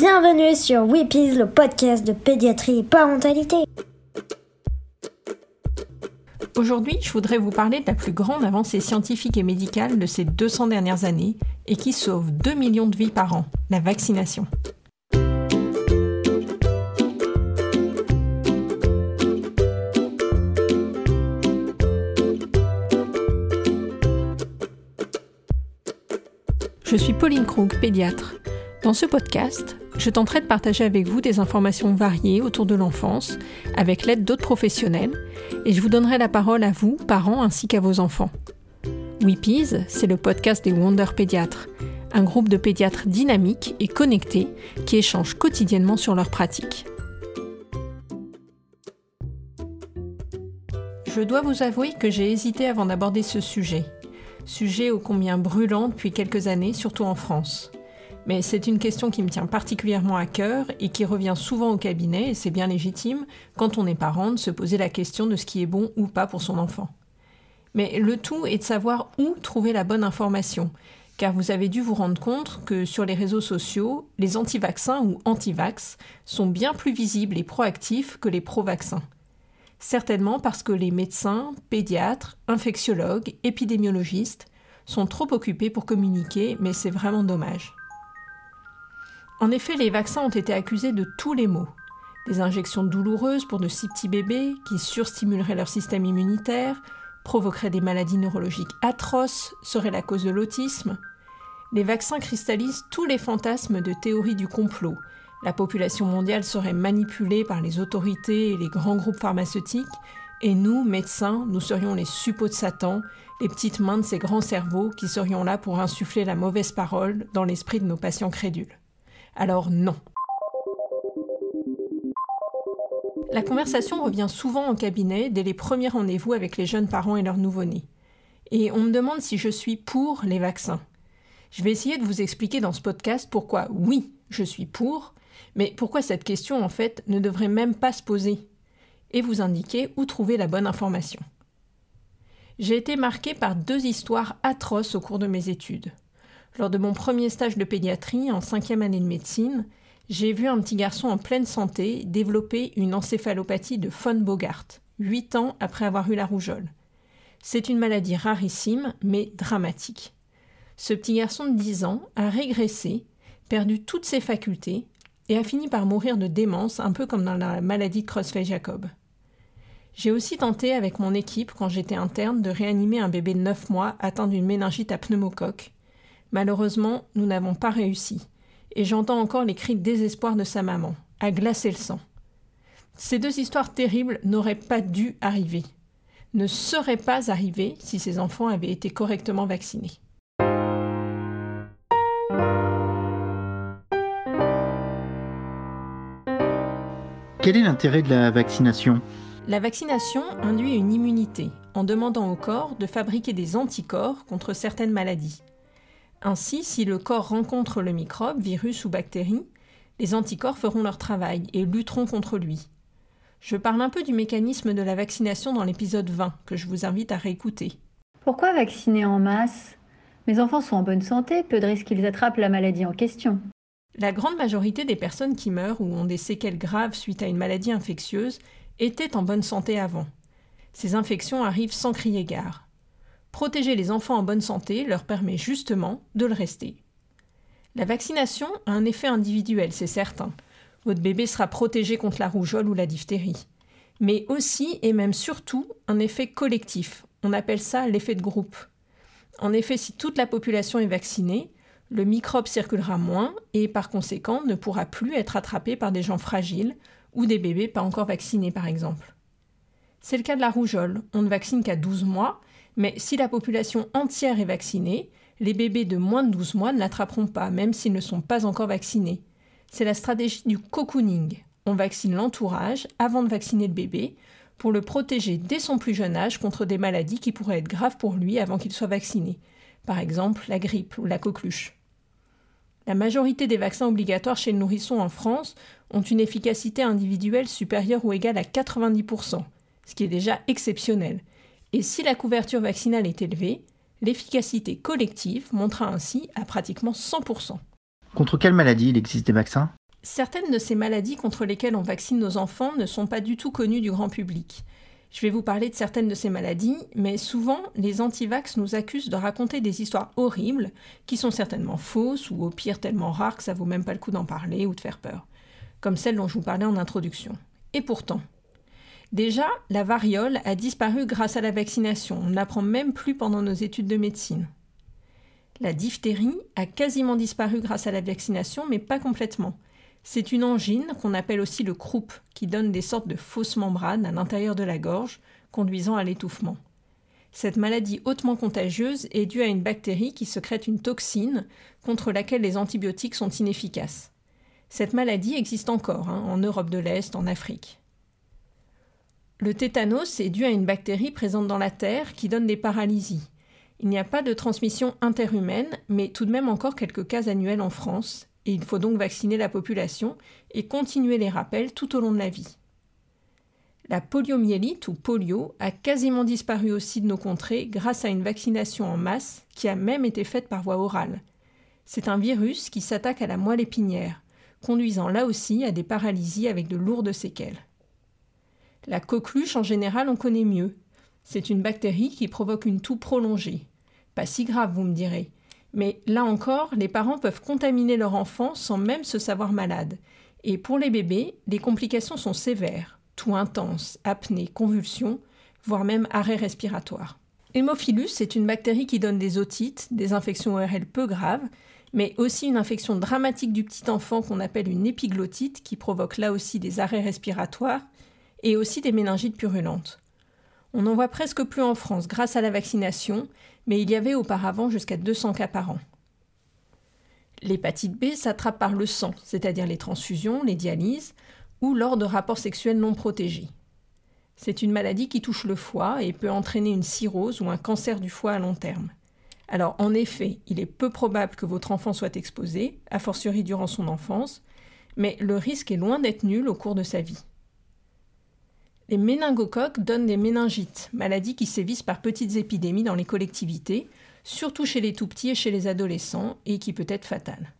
Bienvenue sur Weepies, le podcast de pédiatrie et parentalité. Aujourd'hui, je voudrais vous parler de la plus grande avancée scientifique et médicale de ces 200 dernières années et qui sauve 2 millions de vies par an, la vaccination. Je suis Pauline Krug, pédiatre. Dans ce podcast, je tenterai de partager avec vous des informations variées autour de l'enfance, avec l'aide d'autres professionnels, et je vous donnerai la parole à vous, parents, ainsi qu'à vos enfants. Weepies, c'est le podcast des Wonder Pédiatres, un groupe de pédiatres dynamiques et connectés qui échangent quotidiennement sur leurs pratiques. Je dois vous avouer que j'ai hésité avant d'aborder ce sujet, sujet ô combien brûlant depuis quelques années, surtout en France. Mais c'est une question qui me tient particulièrement à cœur et qui revient souvent au cabinet, et c'est bien légitime, quand on est parent, de se poser la question de ce qui est bon ou pas pour son enfant. Mais le tout est de savoir où trouver la bonne information, car vous avez dû vous rendre compte que sur les réseaux sociaux, les anti-vaccins ou anti-vax sont bien plus visibles et proactifs que les pro-vaccins. Certainement parce que les médecins, pédiatres, infectiologues, épidémiologistes sont trop occupés pour communiquer, mais c'est vraiment dommage. En effet, les vaccins ont été accusés de tous les maux. Des injections douloureuses pour de si petits bébés qui surstimuleraient leur système immunitaire, provoqueraient des maladies neurologiques atroces, seraient la cause de l'autisme. Les vaccins cristallisent tous les fantasmes de théorie du complot, la population mondiale serait manipulée par les autorités et les grands groupes pharmaceutiques, et nous, médecins, nous serions les suppôts de Satan, les petites mains de ces grands cerveaux qui serions là pour insuffler la mauvaise parole dans l'esprit de nos patients crédules. Alors non. La conversation revient souvent en cabinet dès les premiers rendez-vous avec les jeunes parents et leurs nouveau-nés. Et on me demande si je suis pour les vaccins. Je vais essayer de vous expliquer dans ce podcast pourquoi oui, je suis pour, mais pourquoi cette question, en fait, ne devrait même pas se poser Et vous indiquer où trouver la bonne information. J'ai été marquée par deux histoires atroces au cours de mes études. Lors de mon premier stage de pédiatrie, en cinquième année de médecine, j'ai vu un petit garçon en pleine santé développer une encéphalopathie de von Bogart, huit ans après avoir eu la rougeole. C'est une maladie rarissime, mais dramatique. Ce petit garçon de 10 ans a régressé, perdu toutes ses facultés, et a fini par mourir de démence, un peu comme dans la maladie de Creutzfeldt-Jacob. J'ai aussi tenté avec mon équipe, quand j'étais interne, de réanimer un bébé de 9 mois atteint d'une méningite à pneumocoque. Malheureusement, nous n'avons pas réussi, et j'entends encore les cris de désespoir de sa maman, à glacer le sang. Ces deux histoires terribles n'auraient pas dû arriver, ne seraient pas arrivées si ces enfants avaient été correctement vaccinés. Quel est l'intérêt de la vaccination? La vaccination induit une immunité en demandant au corps de fabriquer des anticorps contre certaines maladies. Ainsi, si le corps rencontre le microbe, virus ou bactérie, les anticorps feront leur travail et lutteront contre lui. Je parle un peu du mécanisme de la vaccination dans l'épisode 20, que je vous invite à réécouter. Pourquoi vacciner en masse? Mes enfants sont en bonne santé, peu de risques qu'ils attrapent la maladie en question. La grande majorité des personnes qui meurent ou ont des séquelles graves suite à une maladie infectieuse étaient en bonne santé avant. Ces infections arrivent sans crier gare. Protéger les enfants en bonne santé leur permet justement de le rester. La vaccination a un effet individuel, c'est certain. Votre bébé sera protégé contre la rougeole ou la diphtérie. Mais aussi et même surtout un effet collectif. On appelle ça l'effet de groupe. En effet, si toute la population est vaccinée, le microbe circulera moins et par conséquent ne pourra plus être attrapé par des gens fragiles ou des bébés pas encore vaccinés par exemple. C'est le cas de la rougeole, on ne vaccine qu'à 12 mois, mais si la population entière est vaccinée, les bébés de moins de 12 mois ne l'attraperont pas, même s'ils ne sont pas encore vaccinés. C'est la stratégie du cocooning. On vaccine l'entourage avant de vacciner le bébé pour le protéger dès son plus jeune âge contre des maladies qui pourraient être graves pour lui avant qu'il soit vacciné, par exemple la grippe ou la coqueluche. La majorité des vaccins obligatoires chez le nourrisson en France ont une efficacité individuelle supérieure ou égale à 90%, ce qui est déjà exceptionnel. Et si la couverture vaccinale est élevée, l'efficacité collective montera ainsi à pratiquement 100%. Contre quelle maladie il existe des vaccins? Certaines de ces maladies contre lesquelles on vaccine nos enfants ne sont pas du tout connues du grand public. Je vais vous parler de certaines de ces maladies, mais souvent, les antivax nous accusent de raconter des histoires horribles, qui sont certainement fausses, ou au pire tellement rares que ça vaut même pas le coup d'en parler ou de faire peur, comme celle dont je vous parlais en introduction. Et pourtant, déjà, la variole a disparu grâce à la vaccination, on n'apprend même plus pendant nos études de médecine. La diphtérie a quasiment disparu grâce à la vaccination, mais pas complètement. C'est une angine qu'on appelle aussi le croup, qui donne des sortes de fausses membranes à l'intérieur de la gorge, conduisant à l'étouffement. Cette maladie hautement contagieuse est due à une bactérie qui secrète une toxine contre laquelle les antibiotiques sont inefficaces. Cette maladie existe encore hein, en Europe de l'Est, en Afrique. Le tétanos est dû à une bactérie présente dans la terre qui donne des paralysies. Il n'y a pas de transmission interhumaine, mais tout de même encore quelques cas annuels en France, et il faut donc vacciner la population et continuer les rappels tout au long de la vie. La poliomyélite ou polio a quasiment disparu aussi de nos contrées grâce à une vaccination en masse qui a même été faite par voie orale. C'est un virus qui s'attaque à la moelle épinière, conduisant là aussi à des paralysies avec de lourdes séquelles. La coqueluche en général on connaît mieux. C'est une bactérie qui provoque une toux prolongée. Pas si grave, vous me direz, mais là encore, les parents peuvent contaminer leur enfant sans même se savoir malade. Et pour les bébés, les complications sont sévères, tout intense, apnée, convulsions, voire même arrêt respiratoire. Hémophilus est une bactérie qui donne des otites, des infections ORL peu graves, mais aussi une infection dramatique du petit enfant qu'on appelle une épiglottite qui provoque là aussi des arrêts respiratoires et aussi des méningites purulentes. On n'en voit presque plus en France grâce à la vaccination, mais il y avait auparavant jusqu'à 200 cas par an. L'hépatite B s'attrape par le sang, c'est-à-dire les transfusions, les dialyses, ou lors de rapports sexuels non protégés. C'est une maladie qui touche le foie et peut entraîner une cirrhose ou un cancer du foie à long terme. Alors en effet, il est peu probable que votre enfant soit exposé, a fortiori durant son enfance, mais le risque est loin d'être nul au cours de sa vie. Les méningocoques donnent des méningites, maladies qui sévissent par petites épidémies dans les collectivités, surtout chez les tout-petits et chez les adolescents, et qui peut être fatale.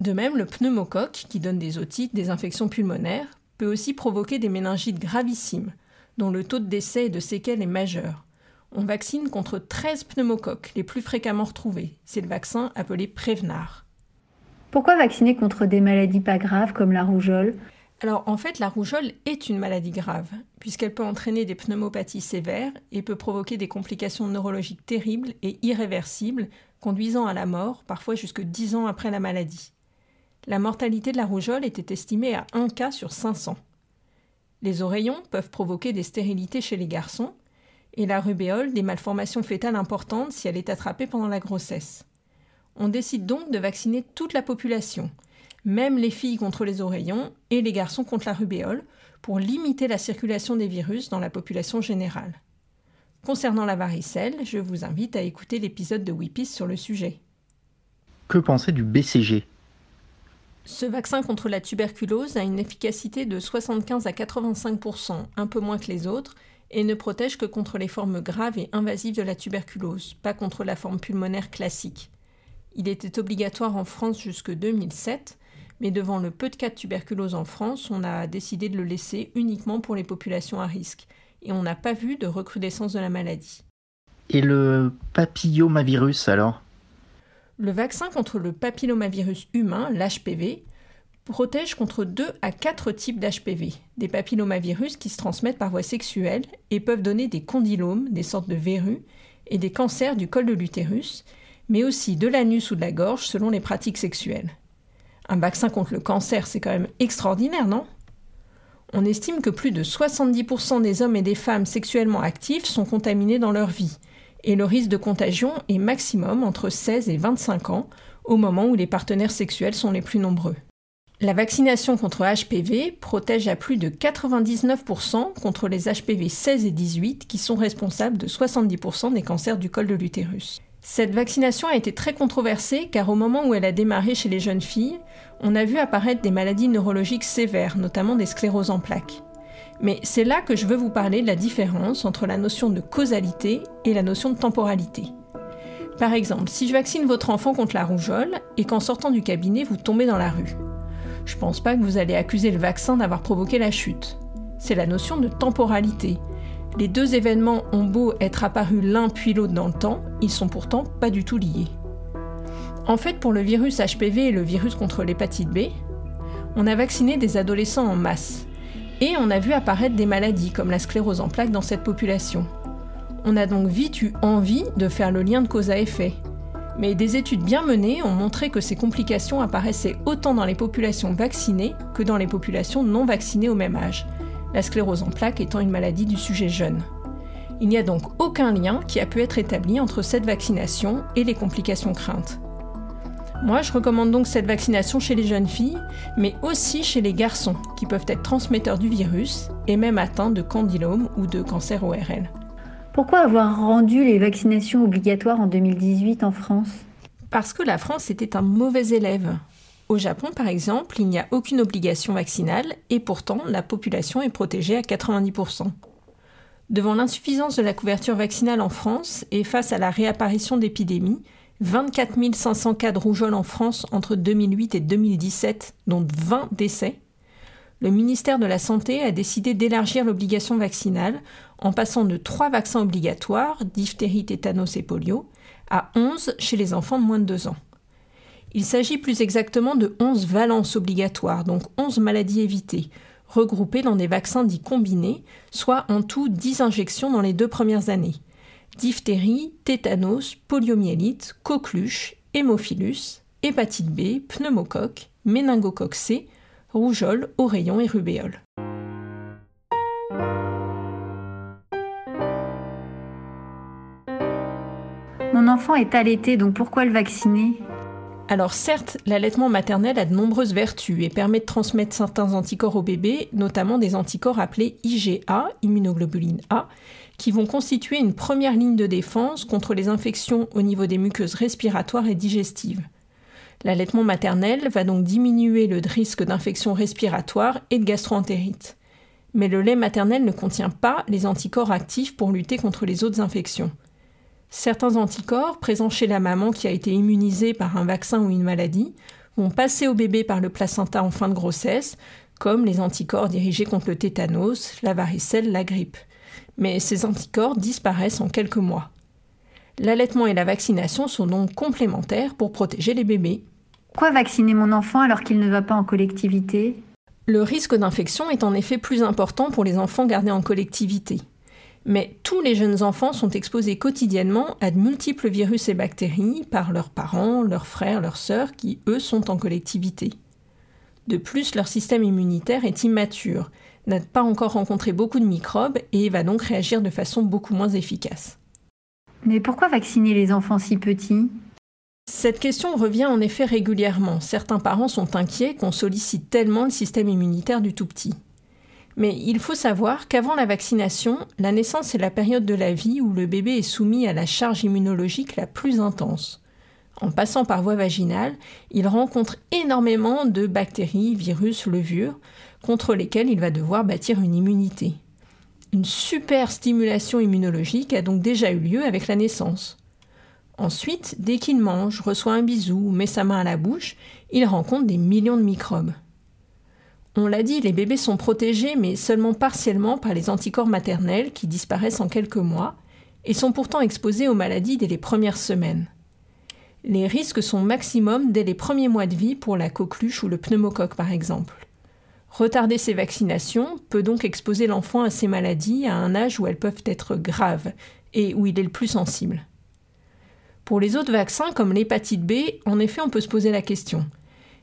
De même, le pneumocoque, qui donne des otites, des infections pulmonaires, peut aussi provoquer des méningites gravissimes, dont le taux de décès et de séquelles est majeur. On vaccine contre 13 pneumocoques, les plus fréquemment retrouvés. C'est le vaccin appelé Prévenard. Pourquoi vacciner contre des maladies pas graves comme la rougeole? Alors en fait, la rougeole est une maladie grave, puisqu'elle peut entraîner des pneumopathies sévères et peut provoquer des complications neurologiques terribles et irréversibles, conduisant à la mort, parfois jusque 10 ans après la maladie. La mortalité de la rougeole était estimée à 1 cas sur 500. Les oreillons peuvent provoquer des stérilités chez les garçons, et la rubéole des malformations fétales importantes si elle est attrapée pendant la grossesse. On décide donc de vacciner toute la population, même les filles contre les oreillons et les garçons contre la rubéole, pour limiter la circulation des virus dans la population générale. Concernant la varicelle, je vous invite à écouter l'épisode de Whippis sur le sujet. Que penser du BCG Ce vaccin contre la tuberculose a une efficacité de 75 à 85 un peu moins que les autres, et ne protège que contre les formes graves et invasives de la tuberculose, pas contre la forme pulmonaire classique. Il était obligatoire en France jusque 2007, mais devant le peu de cas de tuberculose en France, on a décidé de le laisser uniquement pour les populations à risque, et on n'a pas vu de recrudescence de la maladie. Et le papillomavirus alors? Le vaccin contre le papillomavirus humain, l'HPV, protège contre 2 à 4 types d'HPV, des papillomavirus qui se transmettent par voie sexuelle et peuvent donner des condylomes, des sortes de verrues, et des cancers du col de l'utérus, mais aussi de l'anus ou de la gorge selon les pratiques sexuelles. Un vaccin contre le cancer, c'est quand même extraordinaire, non? On estime que plus de 70% des hommes et des femmes sexuellement actifs sont contaminés dans leur vie, et le risque de contagion est maximum entre 16 et 25 ans, au moment où les partenaires sexuels sont les plus nombreux. La vaccination contre HPV protège à plus de 99% contre les HPV 16 et 18 qui sont responsables de 70% des cancers du col de l'utérus. Cette vaccination a été très controversée car au moment où elle a démarré chez les jeunes filles, on a vu apparaître des maladies neurologiques sévères, notamment des scléroses en plaques. Mais c'est là que je veux vous parler de la différence entre la notion de causalité et la notion de temporalité. Par exemple, si je vaccine votre enfant contre la rougeole et qu'en sortant du cabinet vous tombez dans la rue, Je pense pas que vous allez accuser le vaccin d'avoir provoqué la chute. C'est la notion de temporalité. Les deux événements ont beau être apparus l'un puis l'autre dans le temps, ils sont pourtant pas du tout liés. En fait, pour le virus HPV et le virus contre l'hépatite B, on a vacciné des adolescents en masse. Et on a vu apparaître des maladies comme la sclérose en plaques dans cette population. On a donc vite eu envie de faire le lien de cause à effet. Mais des études bien menées ont montré que ces complications apparaissaient autant dans les populations vaccinées que dans les populations non vaccinées au même âge, la sclérose en plaques étant une maladie du sujet jeune. Il n'y a donc aucun lien qui a pu être établi entre cette vaccination et les complications craintes. Moi, je recommande donc cette vaccination chez les jeunes filles, mais aussi chez les garçons, qui peuvent être transmetteurs du virus et même atteints de candylome ou de cancer ORL. Pourquoi avoir rendu les vaccinations obligatoires en 2018 en France? Parce que la France était un mauvais élève. Au Japon, par exemple, il n'y a aucune obligation vaccinale et pourtant la population est protégée à 90%. Devant l'insuffisance de la couverture vaccinale en France et face à la réapparition d'épidémies, 24 500 cas de rougeole en France entre 2008 et 2017, dont 20 décès, le ministère de la Santé a décidé d'élargir l'obligation vaccinale en passant de 3 vaccins obligatoires, diphtérie, tétanos et polio, à 11 chez les enfants de moins de 2 ans. Il s'agit plus exactement de 11 valences obligatoires, donc 11 maladies évitées, regroupées dans des vaccins dits combinés, soit en tout 10 injections dans les deux premières années diphtérie, tétanos, poliomyélite, coqueluche, hémophilus, hépatite B, pneumocoque, méningocoque C, rougeole, oreillon et rubéole. Mon enfant est allaité, donc pourquoi le vacciner? Alors certes, l'allaitement maternel a de nombreuses vertus et permet de transmettre certains anticorps au bébé, notamment des anticorps appelés IgA, immunoglobuline A, qui vont constituer une première ligne de défense contre les infections au niveau des muqueuses respiratoires et digestives. L'allaitement maternel va donc diminuer le risque d'infection respiratoire et de gastroentérite. Mais le lait maternel ne contient pas les anticorps actifs pour lutter contre les autres infections. Certains anticorps présents chez la maman qui a été immunisée par un vaccin ou une maladie vont passer au bébé par le placenta en fin de grossesse, comme les anticorps dirigés contre le tétanos, la varicelle, la grippe mais ces anticorps disparaissent en quelques mois. L'allaitement et la vaccination sont donc complémentaires pour protéger les bébés. Quoi vacciner mon enfant alors qu'il ne va pas en collectivité? Le risque d'infection est en effet plus important pour les enfants gardés en collectivité. Mais tous les jeunes enfants sont exposés quotidiennement à de multiples virus et bactéries par leurs parents, leurs frères, leurs sœurs qui, eux, sont en collectivité. De plus, leur système immunitaire est immature n'a pas encore rencontré beaucoup de microbes et va donc réagir de façon beaucoup moins efficace. Mais pourquoi vacciner les enfants si petits? Cette question revient en effet régulièrement. Certains parents sont inquiets qu'on sollicite tellement le système immunitaire du tout petit. Mais il faut savoir qu'avant la vaccination, la naissance est la période de la vie où le bébé est soumis à la charge immunologique la plus intense. En passant par voie vaginale, il rencontre énormément de bactéries, virus, levures, contre lesquels il va devoir bâtir une immunité. Une super stimulation immunologique a donc déjà eu lieu avec la naissance. Ensuite, dès qu'il mange, reçoit un bisou ou met sa main à la bouche, il rencontre des millions de microbes. On l'a dit, les bébés sont protégés, mais seulement partiellement par les anticorps maternels qui disparaissent en quelques mois et sont pourtant exposés aux maladies dès les premières semaines. Les risques sont maximum dès les premiers mois de vie pour la coqueluche ou le pneumocoque par exemple. Retarder ces vaccinations peut donc exposer l'enfant à ces maladies à un âge où elles peuvent être graves et où il est le plus sensible. Pour les autres vaccins, comme l'hépatite B, en effet, on peut se poser la question.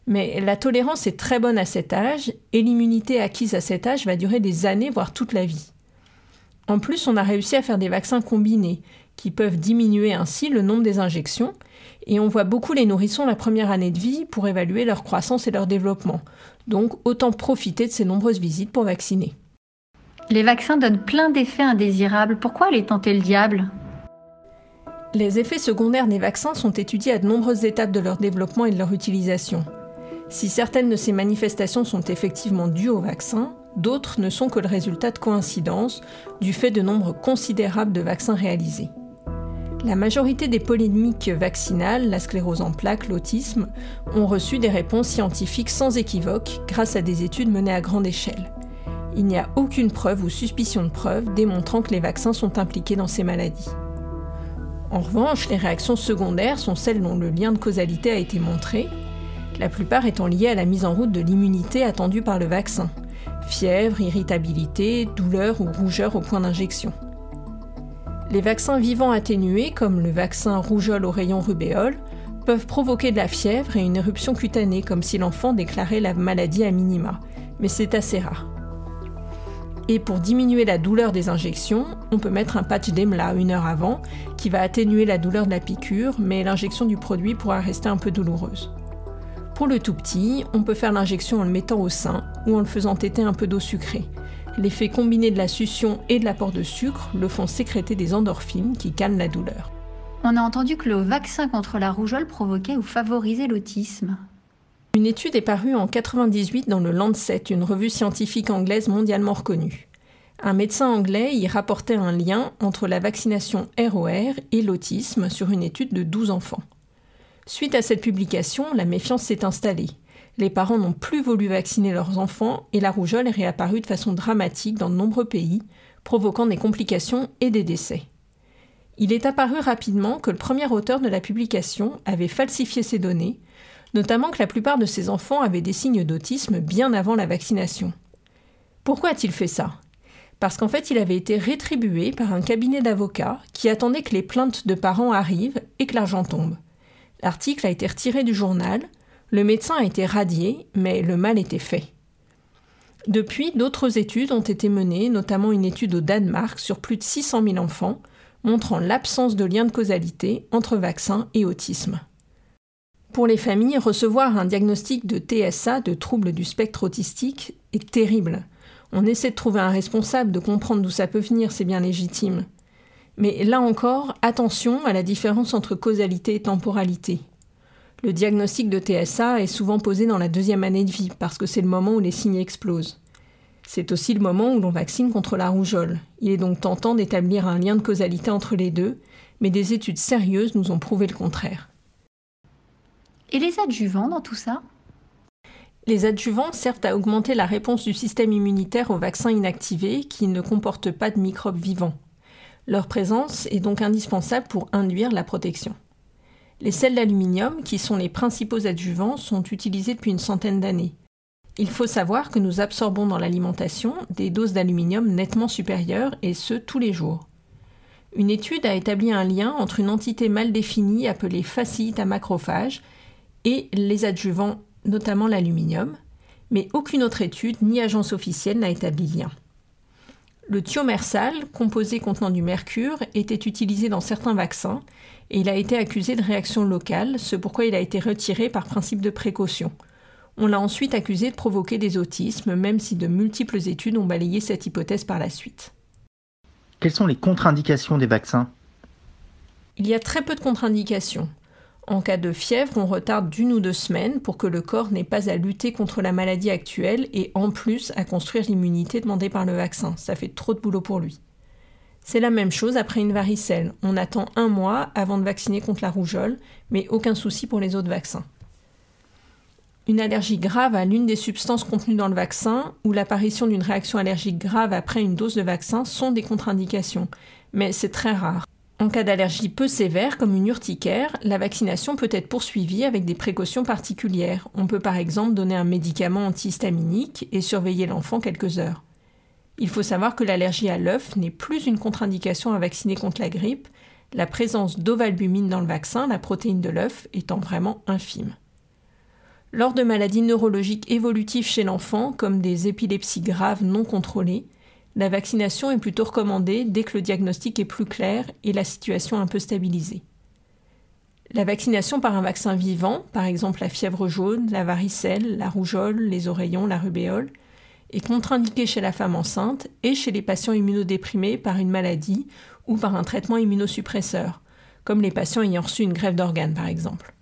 Mais la tolérance est très bonne à cet âge et l'immunité acquise à cet âge va durer des années, voire toute la vie. En plus, on a réussi à faire des vaccins combinés qui peuvent diminuer ainsi le nombre des injections et on voit beaucoup les nourrissons la première année de vie pour évaluer leur croissance et leur développement. Donc autant profiter de ces nombreuses visites pour vacciner. Les vaccins donnent plein d'effets indésirables. Pourquoi aller tenter le diable Les effets secondaires des vaccins sont étudiés à de nombreuses étapes de leur développement et de leur utilisation. Si certaines de ces manifestations sont effectivement dues au vaccin, d'autres ne sont que le résultat de coïncidences du fait de nombres considérables de vaccins réalisés. La majorité des polémiques vaccinales, la sclérose en plaques, l'autisme, ont reçu des réponses scientifiques sans équivoque grâce à des études menées à grande échelle. Il n'y a aucune preuve ou suspicion de preuve démontrant que les vaccins sont impliqués dans ces maladies. En revanche, les réactions secondaires sont celles dont le lien de causalité a été montré, la plupart étant liées à la mise en route de l'immunité attendue par le vaccin. Fièvre, irritabilité, douleur ou rougeur au point d'injection. Les vaccins vivants atténués, comme le vaccin rougeole au rayon rubéole, peuvent provoquer de la fièvre et une éruption cutanée, comme si l'enfant déclarait la maladie à minima, mais c'est assez rare. Et pour diminuer la douleur des injections, on peut mettre un patch d'EMLA une heure avant, qui va atténuer la douleur de la piqûre, mais l'injection du produit pourra rester un peu douloureuse. Pour le tout petit, on peut faire l'injection en le mettant au sein ou en le faisant téter un peu d'eau sucrée. L'effet combiné de la succion et de l'apport de sucre le font sécréter des endorphines qui calment la douleur. On a entendu que le vaccin contre la rougeole provoquait ou favorisait l'autisme. Une étude est parue en 1998 dans le Lancet, une revue scientifique anglaise mondialement reconnue. Un médecin anglais y rapportait un lien entre la vaccination ROR et l'autisme sur une étude de 12 enfants. Suite à cette publication, la méfiance s'est installée les parents n'ont plus voulu vacciner leurs enfants et la rougeole est réapparue de façon dramatique dans de nombreux pays, provoquant des complications et des décès. Il est apparu rapidement que le premier auteur de la publication avait falsifié ces données, notamment que la plupart de ses enfants avaient des signes d'autisme bien avant la vaccination. Pourquoi a-t-il fait ça? Parce qu'en fait, il avait été rétribué par un cabinet d'avocats qui attendait que les plaintes de parents arrivent et que l'argent tombe. L'article a été retiré du journal, le médecin a été radié, mais le mal était fait. Depuis, d'autres études ont été menées, notamment une étude au Danemark sur plus de 600 000 enfants, montrant l'absence de lien de causalité entre vaccin et autisme. Pour les familles, recevoir un diagnostic de TSA, de trouble du spectre autistique, est terrible. On essaie de trouver un responsable, de comprendre d'où ça peut venir, c'est bien légitime. Mais là encore, attention à la différence entre causalité et temporalité. Le diagnostic de TSA est souvent posé dans la deuxième année de vie parce que c'est le moment où les signes explosent. C'est aussi le moment où l'on vaccine contre la rougeole. Il est donc tentant d'établir un lien de causalité entre les deux, mais des études sérieuses nous ont prouvé le contraire. Et les adjuvants dans tout ça? Les adjuvants servent à augmenter la réponse du système immunitaire aux vaccins inactivés qui ne comportent pas de microbes vivants. Leur présence est donc indispensable pour induire la protection. Les sels d'aluminium, qui sont les principaux adjuvants, sont utilisés depuis une centaine d'années. Il faut savoir que nous absorbons dans l'alimentation des doses d'aluminium nettement supérieures, et ce tous les jours. Une étude a établi un lien entre une entité mal définie appelée facilite à macrophage et les adjuvants, notamment l'aluminium, mais aucune autre étude ni agence officielle n'a établi lien. Le thiomersal, composé contenant du mercure, était utilisé dans certains vaccins et il a été accusé de réaction locale, ce pourquoi il a été retiré par principe de précaution. On l'a ensuite accusé de provoquer des autismes, même si de multiples études ont balayé cette hypothèse par la suite. Quelles sont les contre-indications des vaccins? Il y a très peu de contre-indications. En cas de fièvre, on retarde d'une ou deux semaines pour que le corps n'ait pas à lutter contre la maladie actuelle et en plus à construire l'immunité demandée par le vaccin. Ça fait trop de boulot pour lui. C'est la même chose après une varicelle. On attend un mois avant de vacciner contre la rougeole, mais aucun souci pour les autres vaccins. Une allergie grave à l'une des substances contenues dans le vaccin ou l'apparition d'une réaction allergique grave après une dose de vaccin sont des contre-indications, mais c'est très rare. En cas d'allergie peu sévère, comme une urticaire, la vaccination peut être poursuivie avec des précautions particulières. On peut par exemple donner un médicament antihistaminique et surveiller l'enfant quelques heures. Il faut savoir que l'allergie à l'œuf n'est plus une contre-indication à vacciner contre la grippe, la présence d'ovalbumine dans le vaccin, la protéine de l'œuf, étant vraiment infime. Lors de maladies neurologiques évolutives chez l'enfant, comme des épilepsies graves non contrôlées, la vaccination est plutôt recommandée dès que le diagnostic est plus clair et la situation un peu stabilisée. La vaccination par un vaccin vivant, par exemple la fièvre jaune, la varicelle, la rougeole, les oreillons, la rubéole, est contre-indiquée chez la femme enceinte et chez les patients immunodéprimés par une maladie ou par un traitement immunosuppresseur, comme les patients ayant reçu une grève d'organes par exemple.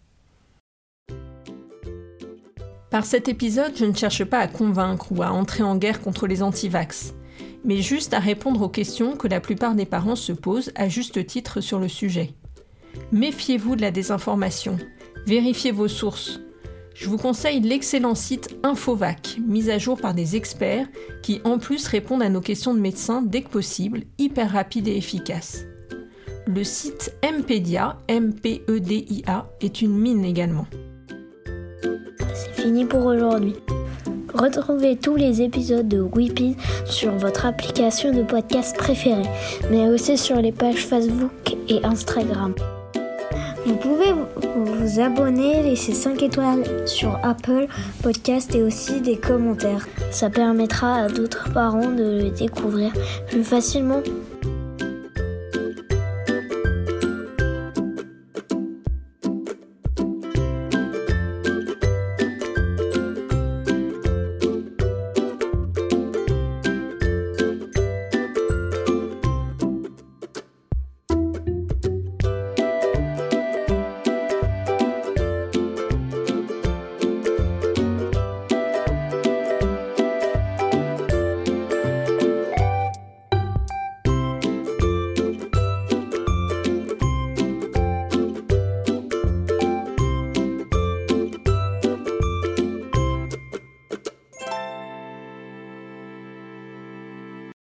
Par cet épisode, je ne cherche pas à convaincre ou à entrer en guerre contre les antivax mais juste à répondre aux questions que la plupart des parents se posent à juste titre sur le sujet. Méfiez-vous de la désinformation. Vérifiez vos sources. Je vous conseille l'excellent site Infovac, mis à jour par des experts qui en plus répondent à nos questions de médecins dès que possible, hyper rapide et efficace. Le site Mpedia, M-P-E-D-I-A, est une mine également. C'est fini pour aujourd'hui. Retrouvez tous les épisodes de Weepies sur votre application de podcast préférée, mais aussi sur les pages Facebook et Instagram. Vous pouvez vous abonner, laisser 5 étoiles sur Apple Podcast et aussi des commentaires. Ça permettra à d'autres parents de le découvrir plus facilement.